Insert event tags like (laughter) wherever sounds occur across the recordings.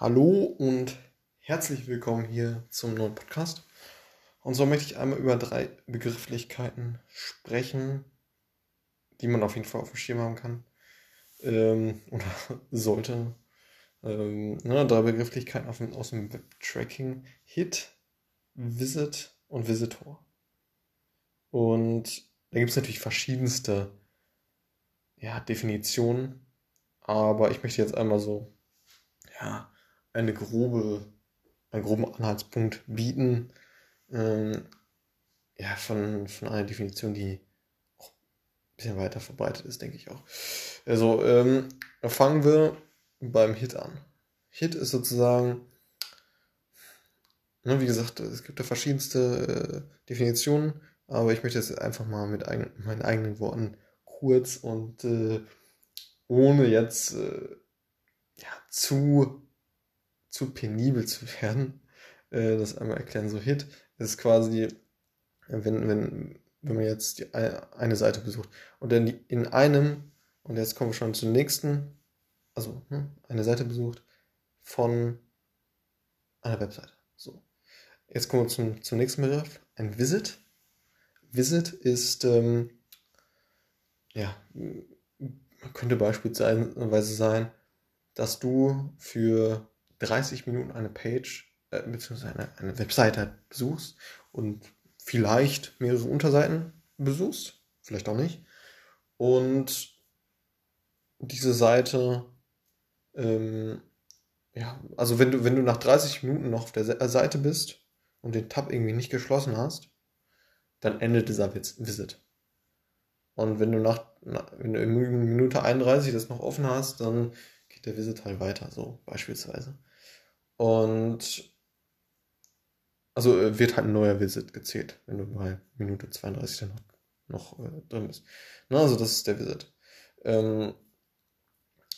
Hallo und herzlich willkommen hier zum neuen Podcast. Und so möchte ich einmal über drei Begrifflichkeiten sprechen, die man auf jeden Fall auf dem Schirm haben kann ähm, (laughs) oder sollte. Ähm, ne, drei Begrifflichkeiten auf, aus dem Web-Tracking: Hit, Visit und Visitor. Und da gibt es natürlich verschiedenste ja, Definitionen, aber ich möchte jetzt einmal so ja, eine grobe, einen groben Anhaltspunkt bieten, ähm, ja, von, von einer Definition, die auch ein bisschen weiter verbreitet ist, denke ich auch. Also, ähm, fangen wir beim Hit an. Hit ist sozusagen, ne, wie gesagt, es gibt da verschiedenste äh, Definitionen, aber ich möchte jetzt einfach mal mit eigen, meinen eigenen Worten kurz und äh, ohne jetzt äh, ja, zu zu penibel zu werden, äh, das einmal erklären. So Hit ist quasi, wenn, wenn, wenn man jetzt die, eine Seite besucht und dann die, in einem, und jetzt kommen wir schon zum nächsten, also hm, eine Seite besucht von einer Webseite. So. Jetzt kommen wir zum, zum nächsten Begriff, ein Visit. Visit ist, ähm, ja, könnte beispielsweise sein, dass du für 30 Minuten eine Page äh, bzw. Eine, eine Webseite besuchst und vielleicht mehrere Unterseiten besuchst, vielleicht auch nicht. Und diese Seite, ähm, ja, also wenn du, wenn du nach 30 Minuten noch auf der äh, Seite bist und den Tab irgendwie nicht geschlossen hast, dann endet dieser Visit. Und wenn du nach, wenn du in Minute 31 das noch offen hast, dann geht der Visit halt weiter, so beispielsweise. Und also äh, wird halt ein neuer Visit gezählt, wenn du bei Minute 32 dann noch äh, drin bist. Na, also das ist der Visit. Ähm,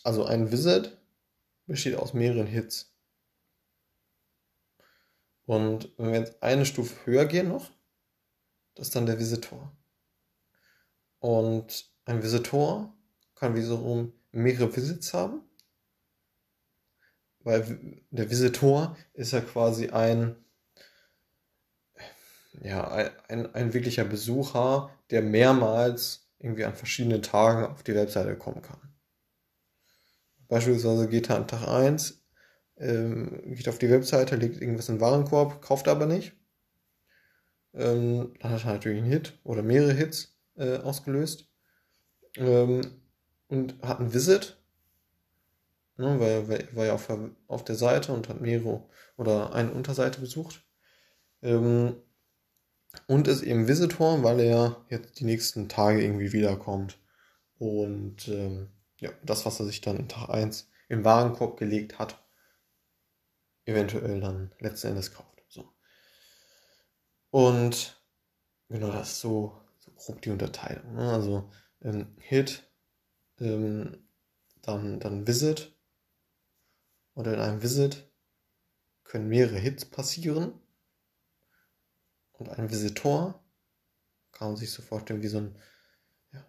also ein Visit besteht aus mehreren Hits. Und wenn wir jetzt eine Stufe höher gehen noch, das ist dann der Visitor. Und ein Visitor kann wiederum mehrere Visits haben weil der Visitor ist ja quasi ein, ja, ein, ein wirklicher Besucher, der mehrmals irgendwie an verschiedenen Tagen auf die Webseite kommen kann. Beispielsweise geht er an Tag 1, ähm, geht auf die Webseite, legt irgendwas in den Warenkorb, kauft aber nicht. Ähm, dann hat er natürlich einen Hit oder mehrere Hits äh, ausgelöst. Ähm, und hat einen Visit, Ne, weil er war ja auf, auf der Seite und hat mehrere oder eine Unterseite besucht. Ähm, und ist eben Visitor, weil er jetzt die nächsten Tage irgendwie wiederkommt. Und ähm, ja, das, was er sich dann in Tag 1 im Warenkorb gelegt hat, eventuell dann letzten Endes kauft. So. Und genau das ist so, so grob die Unterteilung. Ne? Also ähm, Hit, ähm, dann, dann Visit oder in einem Visit können mehrere Hits passieren. Und ein Visitor kann man sich so vorstellen wie so ein, ja,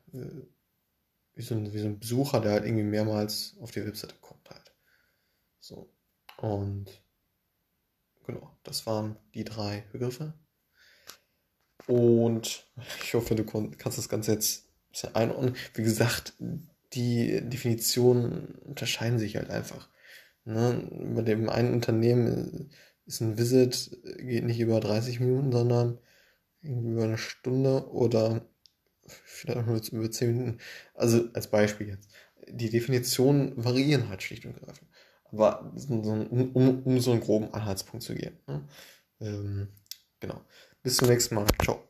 wie so ein, wie so ein Besucher, der halt irgendwie mehrmals auf die Webseite kommt halt. So. Und genau, das waren die drei Begriffe. Und ich hoffe, du kannst das Ganze jetzt ein bisschen einordnen. Wie gesagt, die Definitionen unterscheiden sich halt einfach. Ne? Bei dem einen Unternehmen ist ein Visit, geht nicht über 30 Minuten, sondern über eine Stunde oder vielleicht auch nur über 10 Minuten. Also als Beispiel jetzt. Die Definitionen variieren halt schlicht und greifend. Aber ein, um, um so einen groben Anhaltspunkt zu geben. Ne? Ähm, genau. Bis zum nächsten Mal. Ciao.